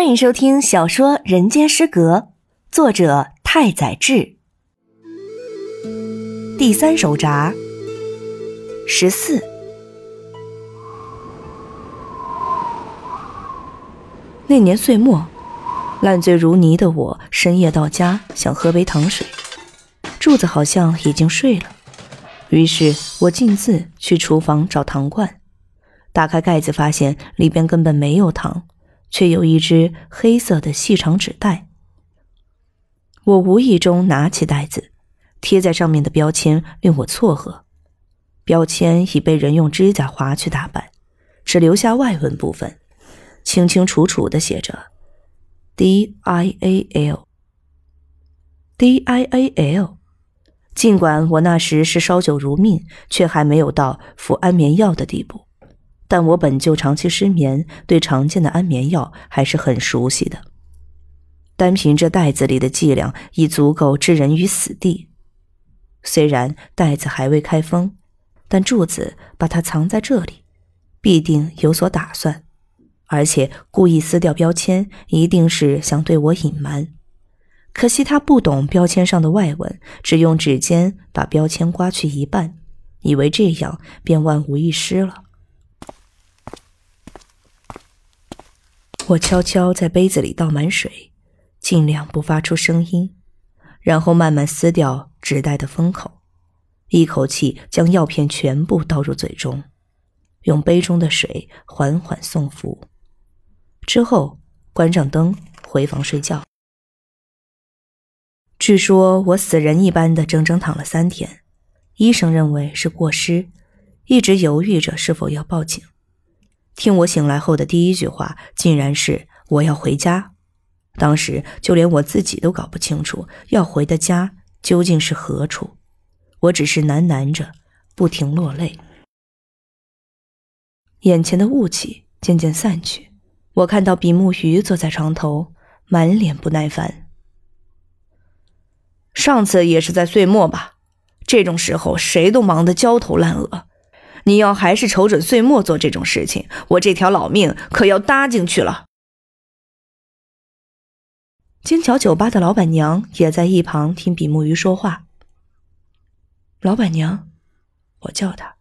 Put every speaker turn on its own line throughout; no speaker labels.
欢迎收听小说《人间失格》，作者太宰治。第三手札十四。那年岁末，烂醉如泥的我深夜到家，想喝杯糖水。柱子好像已经睡了，于是我径自去厨房找糖罐，打开盖子，发现里边根本没有糖。却有一只黑色的细长纸袋。我无意中拿起袋子，贴在上面的标签令我错愕。标签已被人用指甲划去大半，只留下外文部分，清清楚楚的写着 “D I A L”。D I A L。尽管我那时是烧酒如命，却还没有到服安眠药的地步。但我本就长期失眠，对常见的安眠药还是很熟悉的。单凭这袋子里的剂量，已足够置人于死地。虽然袋子还未开封，但柱子把它藏在这里，必定有所打算，而且故意撕掉标签，一定是想对我隐瞒。可惜他不懂标签上的外文，只用指尖把标签刮去一半，以为这样便万无一失了。我悄悄在杯子里倒满水，尽量不发出声音，然后慢慢撕掉纸袋的封口，一口气将药片全部倒入嘴中，用杯中的水缓缓送服，之后关上灯，回房睡觉。据说我死人一般的整整躺了三天，医生认为是过失，一直犹豫着是否要报警。听我醒来后的第一句话，竟然是我要回家。当时就连我自己都搞不清楚要回的家究竟是何处，我只是喃喃着，不停落泪。眼前的雾气渐渐散去，我看到比目鱼坐在床头，满脸不耐烦。
上次也是在岁末吧，这种时候谁都忙得焦头烂额。你要还是瞅准岁末做这种事情，我这条老命可要搭进去了。
金桥酒吧的老板娘也在一旁听比目鱼说话。老板娘，我叫她。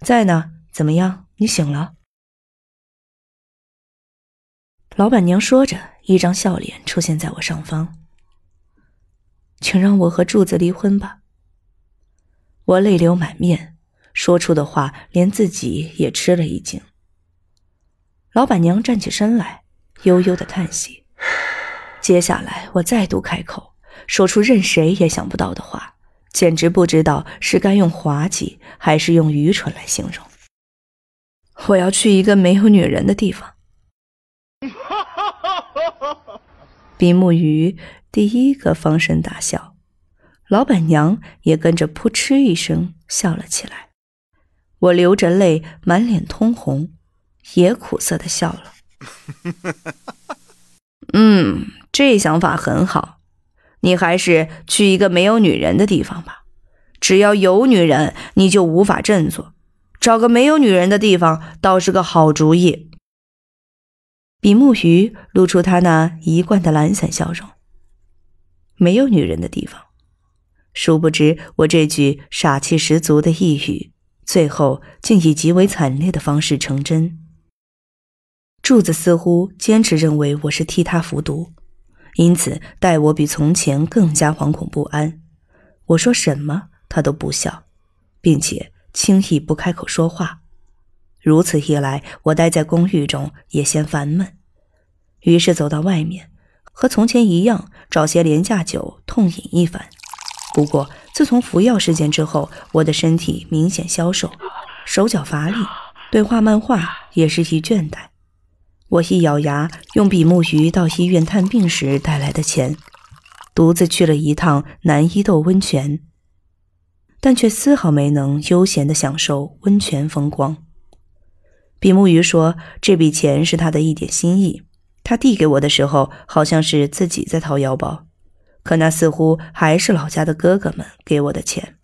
在呢，怎么样？你醒了？老板娘说着，一张笑脸出现在我上方。请让我和柱子离婚吧。我泪流满面。说出的话，连自己也吃了一惊。老板娘站起身来，悠悠的叹息。接下来，我再度开口，说出任谁也想不到的话，简直不知道是该用滑稽还是用愚蠢来形容。我要去一个没有女人的地方。比目鱼第一个放声大笑，老板娘也跟着扑哧一声笑了起来。我流着泪，满脸通红，也苦涩的笑了。
嗯，这想法很好。你还是去一个没有女人的地方吧。只要有女人，你就无法振作。找个没有女人的地方，倒是个好主意。
比目鱼露出他那一贯的懒散笑容。没有女人的地方，殊不知我这句傻气十足的一语。最后竟以极为惨烈的方式成真。柱子似乎坚持认为我是替他服毒，因此待我比从前更加惶恐不安。我说什么，他都不笑，并且轻易不开口说话。如此一来，我待在公寓中也嫌烦闷，于是走到外面，和从前一样找些廉价酒痛饮一番。不过，自从服药事件之后，我的身体明显消瘦，手脚乏力，对画漫画也是一倦怠。我一咬牙，用比目鱼到医院探病时带来的钱，独自去了一趟南伊豆温泉，但却丝毫没能悠闲地享受温泉风光。比目鱼说，这笔钱是他的一点心意，他递给我的时候，好像是自己在掏腰包。可那似乎还是老家的哥哥们给我的钱。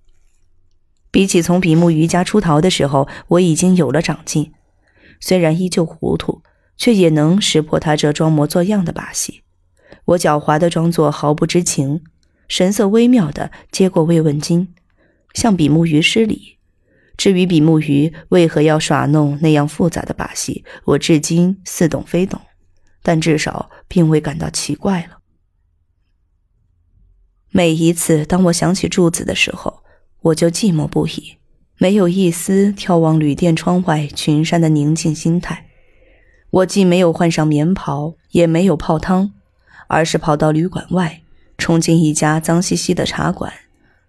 比起从比目鱼家出逃的时候，我已经有了长进，虽然依旧糊涂，却也能识破他这装模作样的把戏。我狡猾的装作毫不知情，神色微妙的接过慰问金，向比目鱼施礼。至于比目鱼为何要耍弄那样复杂的把戏，我至今似懂非懂，但至少并未感到奇怪了。每一次当我想起柱子的时候，我就寂寞不已，没有一丝眺望旅店窗外群山的宁静心态。我既没有换上棉袍，也没有泡汤，而是跑到旅馆外，冲进一家脏兮兮的茶馆，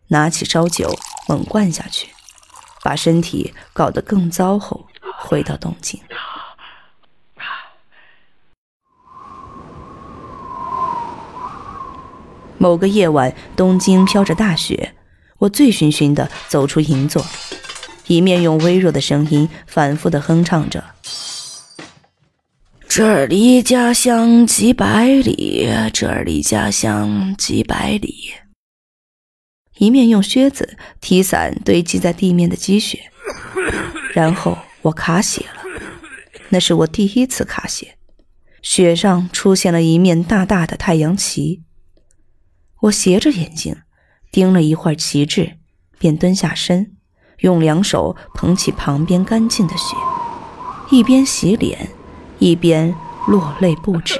拿起烧酒猛灌下去。把身体搞得更糟后，回到东京。某个夜晚，东京飘着大雪，我醉醺醺的走出银座，一面用微弱的声音反复的哼唱着：“这离家乡几百里，这离家乡几百里。”一面用靴子踢散堆积在地面的积雪，然后我卡血了。那是我第一次卡血，雪上出现了一面大大的太阳旗。我斜着眼睛盯了一会儿旗帜，便蹲下身，用两手捧起旁边干净的雪，一边洗脸，一边落泪不止。